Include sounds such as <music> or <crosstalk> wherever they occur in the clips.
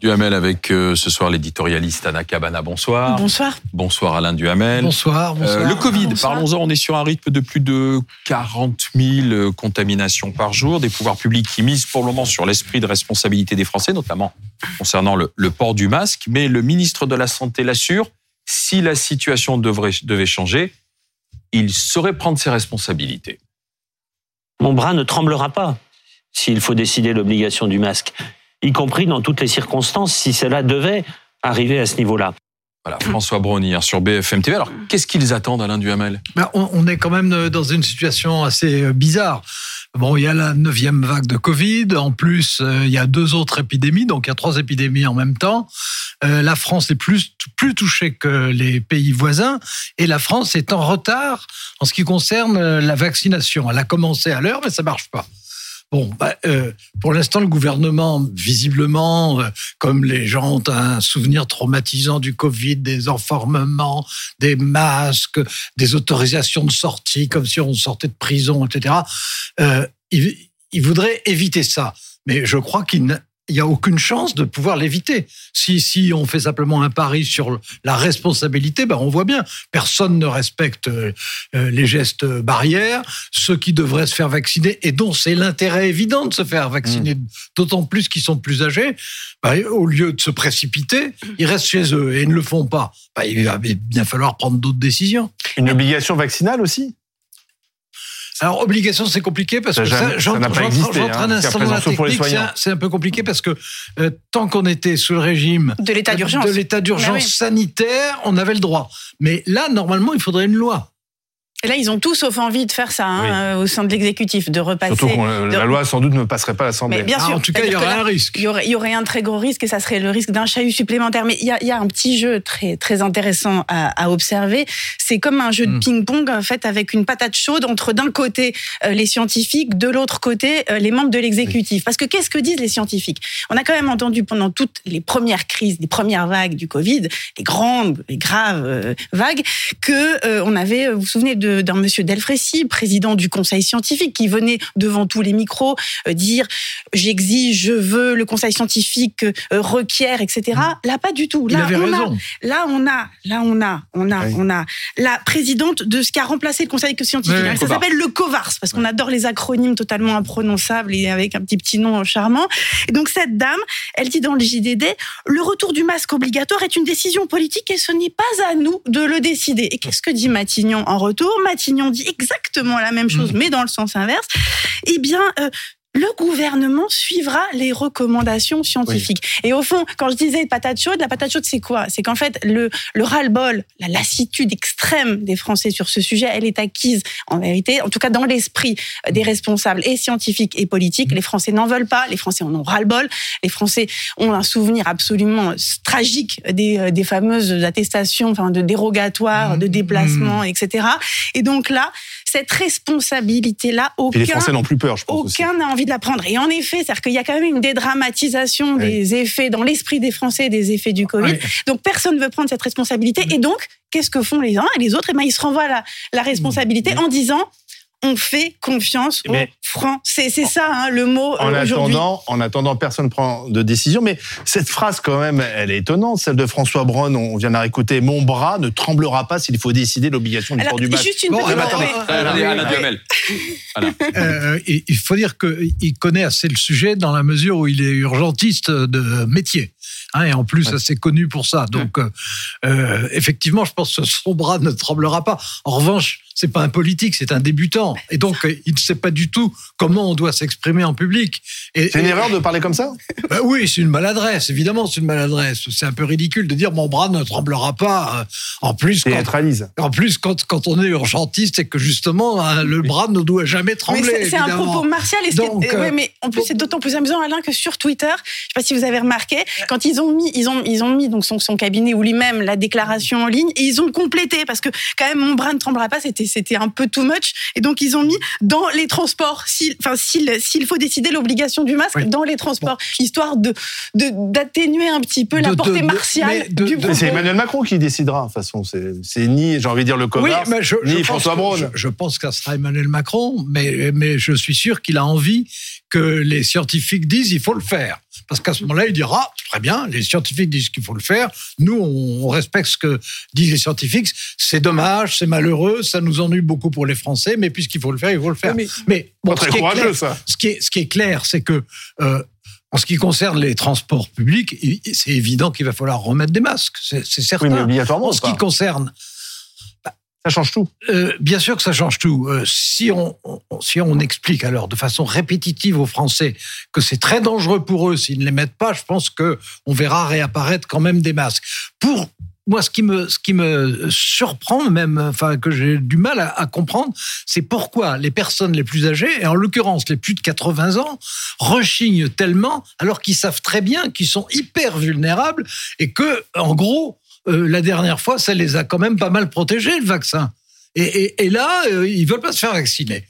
Duhamel avec euh, ce soir l'éditorialiste Anna Cabana. Bonsoir. Bonsoir. Bonsoir Alain Duhamel. Bonsoir. bonsoir. Euh, le Covid, parlons-en, on est sur un rythme de plus de 40 000 euh, contaminations par jour, des pouvoirs publics qui misent pour le moment sur l'esprit de responsabilité des Français, notamment concernant le, le port du masque. Mais le ministre de la Santé l'assure, si la situation devrait, devait changer, il saurait prendre ses responsabilités. Mon bras ne tremblera pas s'il faut décider l'obligation du masque, y compris dans toutes les circonstances, si cela devait arriver à ce niveau-là. Voilà, François Brony hein, sur BFM TV. Alors, qu'est-ce qu'ils attendent, Alain Duhamel? Ben, on, on est quand même dans une situation assez euh, bizarre. Bon, il y a la neuvième vague de Covid. En plus, euh, il y a deux autres épidémies, donc il y a trois épidémies en même temps. Euh, la France est plus plus touchée que les pays voisins, et la France est en retard en ce qui concerne euh, la vaccination. Elle a commencé à l'heure, mais ça marche pas. Bon, bah, euh, pour l'instant, le gouvernement, visiblement, euh, comme les gens ont un souvenir traumatisant du Covid, des enfermements, des masques, des autorisations de sortie, comme si on sortait de prison, etc., euh, il, il voudrait éviter ça. Mais je crois qu'il il n'y a aucune chance de pouvoir l'éviter. Si, si on fait simplement un pari sur la responsabilité, ben on voit bien, personne ne respecte euh, euh, les gestes barrières. Ceux qui devraient se faire vacciner, et dont c'est l'intérêt évident de se faire vacciner, d'autant plus qu'ils sont plus âgés, ben, au lieu de se précipiter, ils restent chez eux et ils ne le font pas. Ben, il va bien falloir prendre d'autres décisions. Une obligation vaccinale aussi? Alors, obligation, c'est compliqué parce Ça que jamais- ça, j'entre- ça n'a pas j'entre- existé, j'entre hein, technique, c'est soignants. un- c'est un peu compliqué parce que euh, tant qu'on était sous le régime De l'état d'urgence. de l'état d'urgence Bah oui. sanitaire, on avait le droit. Mais là, normalement, il faudrait une loi. Et là, ils ont tous sauf envie de faire ça hein, Oui. euh, au sein de l'exécutif, de repasser. Surtout que de- la loi, sans doute, ne passerait pas à l'Assemblée. Mais bien Ah, sûr. en tout cas, il y aurait un risque. Il y, aurait, il y aurait un très gros risque et ça serait le risque d'un chahut supplémentaire. Mais il y a, il y a un petit jeu très, très intéressant à, à observer. C'est comme un jeu de Mm. ping-pong en fait avec une patate chaude entre d'un côté euh, les scientifiques, de l'autre côté euh, les membres de l'exécutif. Parce que qu'est-ce que disent les scientifiques? On a quand même entendu pendant toutes les premières crises, les premières vagues du Covid, les grandes, les graves euh, vagues, que euh, on avait, vous vous souvenez de- d'un monsieur Delfrécy, président du conseil scientifique, qui venait devant tous les micros euh, dire j'exige, je veux, le conseil scientifique euh, requiert, etc. Là, pas du tout. Il Là, avait on a, là, on a, là, on a, on a, Oui. on a la présidente de ce qui a remplacé le conseil scientifique. Oui, ça s'appelle le COVARS, parce qu'on adore les acronymes totalement imprononçables et avec un petit petit nom charmant. Et donc, cette dame, elle dit dans le JDD, le retour du masque obligatoire est une décision politique et ce n'est pas à nous de le décider. Et qu'est-ce que dit Matignon en retour? Matignon dit exactement la même chose, mais dans le sens inverse. Eh bien, euh, le gouvernement suivra les recommandations scientifiques. Et au fond, quand je disais patate chaude, la patate chaude, c'est quoi? C'est qu'en fait, le, le ras-le-bol, la lassitude extrême des Français sur ce sujet, elle est acquise, en vérité, en tout cas dans l'esprit des responsables et scientifiques et politiques. Les Français n'en veulent pas, les Français en ont ras-le-bol, les Français ont un souvenir absolument tragique des, euh, des fameuses attestations enfin, de dérogatoires, de déplacements, etc. Et donc là, cette responsabilité-là, Et aucun les Français n'ont plus peur, je pense aucun n'a envie de la prendre. Et en effet, c'est-à-dire qu'il y a quand même une dédramatisation Oui. des effets dans l'esprit des Français des effets du Covid. Oui. Donc personne ne veut prendre cette responsabilité. Et donc, qu'est-ce que font les uns et les autres? Eh ben, ils se renvoient la, la responsabilité Mmh. en disant on fait confiance Mais- aux Français. C'est ça hein, le mot En euh, aujourd'hui. attendant, en attendant, personne ne prend de décision. Mais cette phrase, quand même, elle est étonnante, celle de François Braun. On vient de la réécouter. Mon bras ne tremblera pas s'il faut décider l'obligation du port du masque. juste une Bon. Alain. <laughs> Euh, il faut dire qu'il connaît assez le sujet dans la mesure où il est urgentiste de métier. Hein, et en plus, assez connu pour ça. Donc, euh, euh, effectivement, je pense que son bras ne tremblera pas. En revanche, c'est pas un politique, c'est un débutant. Et donc, il ne sait pas du tout comment on doit s'exprimer en public. Et, C'est une et- erreur de parler comme ça <laughs> bah oui, c'est une maladresse, évidemment, c'est une maladresse. C'est un peu ridicule de dire mon bras ne tremblera pas. Euh, En plus, quand, Théâtralise. en plus, quand, quand on est urgentiste, c'est que justement, hein, le bras ne doit jamais Mais trembler. c'est- c'est un propos martial. Et Donc, euh, euh, ouais, mais en plus, c'est d'autant plus amusant, Alain, que sur Twitter, je sais pas si vous avez remarqué, quand ils ont mis, ils ont, ils ont mis donc son, son cabinet ou lui-même la déclaration en ligne, et ils ont complété parce que quand même, mon bras ne tremblera pas. C'était et c'était un peu too much. Et donc, ils ont mis dans les transports, s'il, enfin, s'il, s'il faut décider l'obligation du masque Oui. dans les transports, histoire de, de, d'atténuer un petit peu la De- portée de- martiale de- du de- Mais C'est. Emmanuel Macron qui décidera, de toute façon. C'est ni, j'ai envie de dire, le commerce, mais je, je ni François que- Braun. Je, je pense que ça sera Emmanuel Macron, mais, mais je suis sûr qu'il a envie que les scientifiques disent il faut le faire. Parce qu'à ce moment-là, il dira très bien, les scientifiques disent qu'il faut le faire. Nous, on, respecte ce que disent les scientifiques. C'est dommage, c'est malheureux, ça nous ennuie beaucoup pour les Français, mais puisqu'il faut le faire, il faut le faire. Mais bon, très ce qui est courageux, clair- ça. ce qui est, ce qui est clair, c'est que euh, en ce qui concerne les transports publics, c'est évident qu'il va falloir remettre des masques. C'est certain. Oui, mais obligatoirement. en ce qui concerne Ça change tout. euh, bien sûr que ça change tout. Euh, si, on, si on explique alors de façon répétitive aux Français que c'est très dangereux pour eux s'ils ne les mettent pas, je pense que on verra réapparaître quand même des masques. Pour moi, ce qui me, ce qui me surprend même, enfin que j'ai du mal à, à comprendre, c'est pourquoi les personnes les plus âgées, et en l'occurrence les plus de 80 ans, rechignent tellement alors qu'ils savent très bien qu'ils sont hyper vulnérables et que, en gros, euh, la dernière fois, ça les a quand même pas mal protégés, le vaccin. Et, et- et là, euh, ils veulent pas se faire vacciner.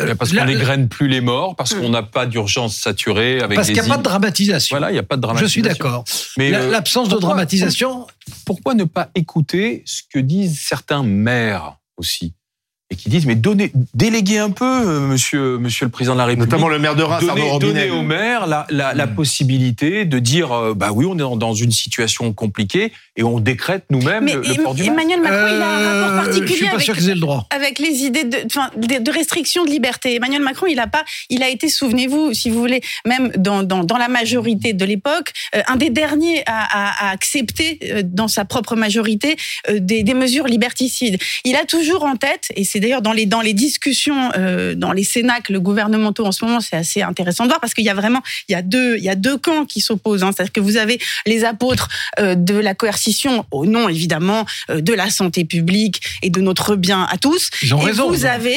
Euh, Parce qu'on n'égrène plus les morts, parce qu'on n'a pas d'urgence saturée avec parce qu'il n'y a pas de dramatisation. Voilà, il n'y a pas de Je dramatisation. suis d'accord. Mais euh, L'absence de dramatisation, pourquoi ne pas écouter ce que disent certains maires aussi? Et qui disent mais donnez, déléguez un peu, euh, monsieur, monsieur le président de la République. Notamment le maire de Reims, Robinet. donner aux maires la, la, la Mm. possibilité de dire euh, bah oui on est dans, une situation compliquée et on décrète nous-mêmes Mais le, le port du masque. Emmanuel Macron, il a un rapport euh, je particulier suis pas avec sûr qu'ils aient le droit. avec les idées de, de, de restriction de liberté. Emmanuel Macron, il a pas, il a été, souvenez-vous, si vous voulez, même dans, dans, dans la majorité de l'époque, euh, un des derniers à, à, à accepter euh, dans sa propre majorité euh, des, des mesures liberticides. Il a toujours en tête, et c'est d'ailleurs dans les dans les discussions euh, dans les cénacles gouvernementaux en ce moment, c'est assez intéressant de voir parce qu'il y a vraiment, il y a deux, il y a deux camps qui s'opposent. Hein. C'est-à-dire que vous avez les apôtres euh, de la coercition au nom évidemment euh, de la santé publique et de notre bien à tous. Ils ont Et raison. vous avez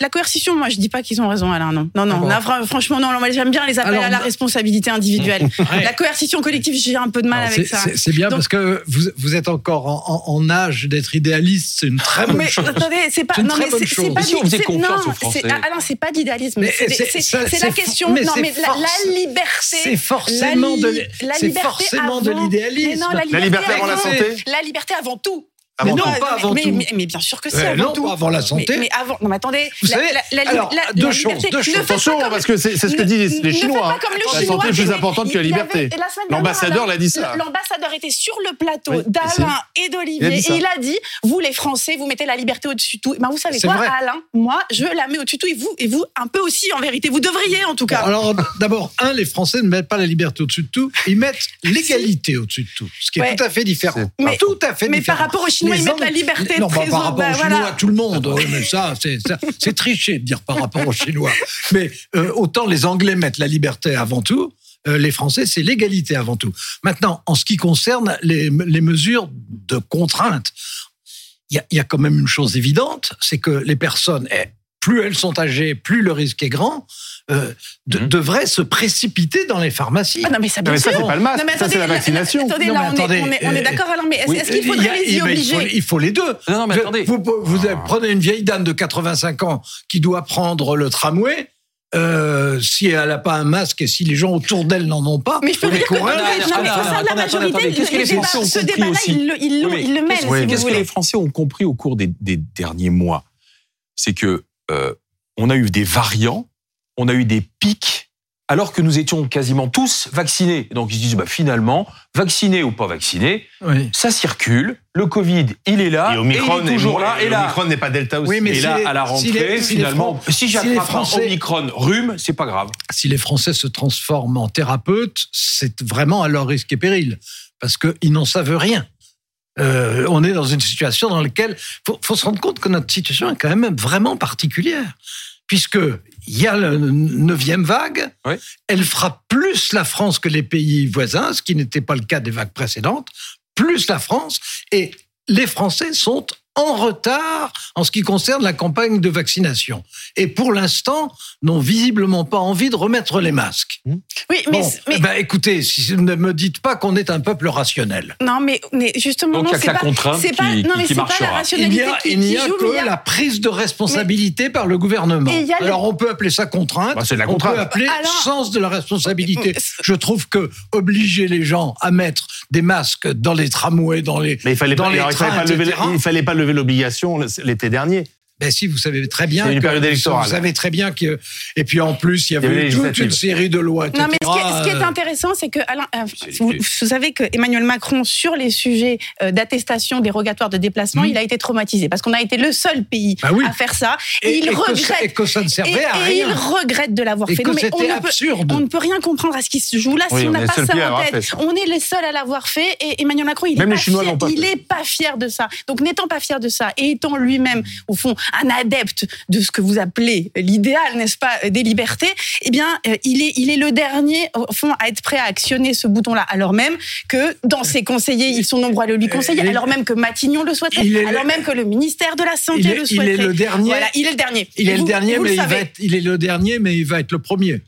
la coercition. Moi, je dis pas qu'ils ont raison, Alain. Non, non, non. Là, fran- franchement, non. Moi, j'aime bien les appels Alors, à la responsabilité individuelle. <laughs> La coercition collective, j'ai un peu de mal Alors, avec ça. c'est- bien Donc- parce que vous, vous êtes encore en, en- en âge d'être idéaliste, c'est une très bonne Mais chose. attendez, c'est pas non très mais c'est pas si on faisait c'est- confiance non, aux Français c'est- Alain, c'est pas d'idéalisme. Mais C'est la question. mais Non, c'est mais la, force- la liberté. C'est forcément de, c'est forcément l'idéalisme. Non, la liberté avant la santé La liberté avant tout. Avant Mais tout. non, pas avant mais, tout. Mais, mais bien sûr que c'est avant non, tout. pas avant la santé. Mais, mais avant. Non, mais attendez. Vous la, savez, la, la, alors, la- deux la choses, liberté- deux choses. Attention, comme- parce que c'est ce que disent les Chinois. hein. comme le La Chinois santé est plus importante que la liberté. L'ambassadeur l'a dit ça. L'ambassadeur était sur le plateau Oui, d'Alain et d'Olivier et il a dit vous les Français vous mettez la liberté au-dessus de tout. Ben, vous savez quoi vrai. Alain? Moi je la mets au-dessus de tout et vous et vous un peu aussi en vérité. Vous devriez en tout cas. alors, d'abord, un, les Français ne mettent pas la liberté au-dessus de tout, ils mettent <laughs> l'égalité au-dessus de tout, ce qui est tout à fait différent. Mais- tout à fait mais différent. par rapport aux Chinois, Ils mettent la liberté Non, de bah, par rapport bah, aux voilà. Chinois, tout le monde. Oui, mais ça, c'est tricher de dire par rapport aux Chinois. Mais euh, autant les Anglais mettent la liberté avant tout. euh, les Français, c'est l'égalité avant tout. Maintenant, en ce qui concerne les, les mesures de contrainte, il y a, il y a quand même une chose évidente, c'est que les personnes, eh, plus elles sont âgées, plus le risque est grand, euh, de- Mhm. devraient se précipiter dans les pharmacies. Ah non mais ça Non, bien mais ça, sûr. c'est pas le masque, Non, mais ça, c'est la là- vaccination. Attendez, Non, là, on, attendez, est, on, est, on est euh, d'accord, Alain, mais est-ce Oui, est-ce qu'il faudrait a- les y il faut- obliger il faut les deux. Non, non, mais Je- attendez. Vous, vous prenez une vieille dame de 85 ans qui doit prendre le tramway. euh, si elle n'a pas un masque et si les gens autour d'elle n'en ont pas, Mais je peux les non, mais non, concernant la majorité, qu'est-ce que les le débat- Français ont ce compris débat-là, aussi ils le- vous Qu'est-ce que les Français ont compris au cours des, des derniers mois? C'est que euh, on a eu des variants, on a eu des pics, alors que nous étions quasiment tous vaccinés. Donc ils se disent bah, finalement, vaccinés ou pas vaccinés, Oui. ça circule. Le Covid, il est là, Et Omicron il est toujours là. et Et là, Omicron n'est pas Delta aussi. Oui, mais et si là les- à la rentrée, les- si les finalement, si si les j'attrape un Français- Omicron rhume, c'est pas grave. si les Français se transforment en thérapeutes, c'est vraiment à leur risque et péril, parce qu'ils n'en savent rien. Euh, on est dans une situation dans laquelle faut, faut se rendre compte que notre situation est quand même vraiment particulière, puisque il y a la neuvième vague, Oui. elle frappe plus la France que les pays voisins, ce qui n'était pas le cas des vagues précédentes, plus la France, et les Français sont en retard en ce qui concerne la campagne de vaccination. Et pour l'instant, n'ont visiblement pas envie de remettre les masques. Oui, mais, Bon, mais ben, écoutez, si, ne me dites pas qu'on est un peuple rationnel. non, mais, mais justement, Donc, il y non, a que c'est la pas, contrainte c'est pas, qui- non, qui- mais qui c'est pas marchera. la Il rationalité n'y a, qui, il n'y qui a mais y que a- la prise de responsabilité par le gouvernement. A Alors on peut appeler ça contrainte, Bah, c'est de la on contrainte. peut appeler Alors- sens de la responsabilité. Euh, Je trouve que obliger les gens à mettre des masques dans les tramways, dans les... Mais il fallait Dans pas, les il fallait trains, pas lever, il fallait pas lever l'obligation l'été dernier. Ben si, vous savez très bien C'est une que période électorale. vous savez très bien que et puis en plus il y y avait toute une série de lois. Non, mais ce qui, est, etc., ce qui est euh, intéressant, c'est que Alain, euh, vous, vous savez que Emmanuel Macron, sur les sujets euh, d'attestation dérogatoire de déplacement, Mhm. il a été traumatisé parce qu'on a été le seul pays Bah oui. à faire ça. Et, et, il et que ça, regrette. et que ça ne Et, il regrette de l'avoir fait. que Non, mais on c'était ne peut- absurde. On ne peut rien comprendre à ce qui se joue là Oui, si on n'a pas ça en tête. ça. On est les seuls à l'avoir fait et Emmanuel Macron, il Même est les pas pas fier de ça. Donc n'étant pas fier de ça et étant lui-même au fond un adepte de ce que vous appelez l'idéal, n'est-ce pas, des libertés, eh bien euh, il est il est le dernier au fond à être prêt à actionner ce bouton-là, alors même que dans ses conseillers, ils sont nombreux à le lui conseiller, Il est- alors même que Matignon le souhaiterait, Il le- alors même que le ministère de la santé Il est, le il souhaiterait. est le dernier. Voilà, il est le dernier. Il Et est le vous- dernier, vous mais le il, va savez. être, il est le dernier, mais il va être le premier.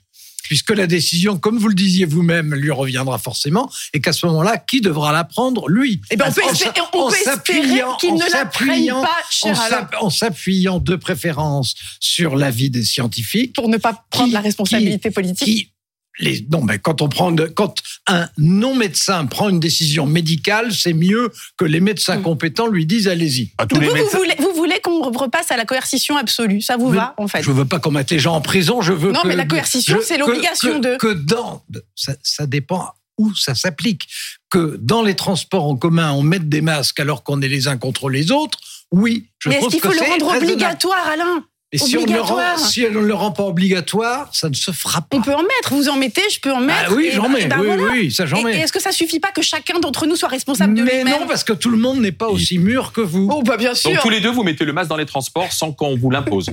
Puisque la décision, comme vous le disiez vous-même, lui reviendra forcément, et qu'à ce moment-là, qui devra la prendre Lui? Eh ben, on peut En espérer, s'a- on en peut espérer s'appuyant- qu'il ne la prenne pas, cher en s'appuyant de préférence sur l'avis des scientifiques, pour ne pas prendre Qui- la responsabilité politique. qui les, non, mais quand on prend, de- quand un non-médecin prend une décision médicale, c'est mieux que les médecins Mm. compétents lui disent allez-y. À tous Donc les vous, vous médecins. voulez, vous voulez qu'on repasse à la coercition absolue, ça vous Mais va en fait Je veux pas qu'on mette les gens en prison. Je veux Non, que- mais la coercition, c'est l'obligation de- Que dans, ça, ça dépend où ça s'applique. Que dans les transports en commun, on mette des masques alors qu'on est les uns contre les autres. Oui, je Mais est-ce trouve qu'il que faut le c'est rendre obligatoire, Alain? Et si on, ne le rend, Obligatoire. si on ne le rend pas obligatoire, ça ne se fera pas. On peut en mettre, vous en mettez, je peux en mettre. Ah oui, j'en mets. et ben oui, voilà. oui, ça j'en Et, et mets. est-ce que ça suffit pas que chacun d'entre nous soit responsable de Mais lui-même non, parce que tout le monde n'est pas aussi mûr que vous. Oh, bah bien sûr. Donc tous les deux, vous mettez le masque dans les transports sans qu'on vous l'impose. <laughs> Ou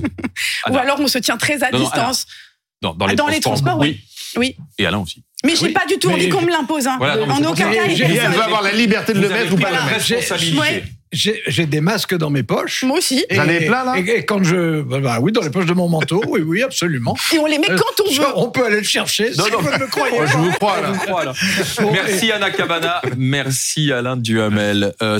Alain. alors on se tient très à Non, non, distance. Dans, dans Ah, les, dans les transports, oui. Oui. Et Alain aussi. Mais j'ai Oui, pas du tout mais envie qu'on me l'impose. Hein. Voilà, mais en aucun cas. elle veut avoir la liberté de le Vous mettre ou pas la le mettre. J'ai des masques dans mes poches. Moi aussi. Et- J'en ai plein, là Et, et quand je. bah, bah oui, dans les poches de mon manteau. Oui, oui, absolument. Et on les met Euh, quand on veut. on peut aller le chercher. Non, si non. vous me croyez Moi, je vous crois, là. Voilà. Bon, Merci Anna Cabana, merci Alain Duhamel. Euh,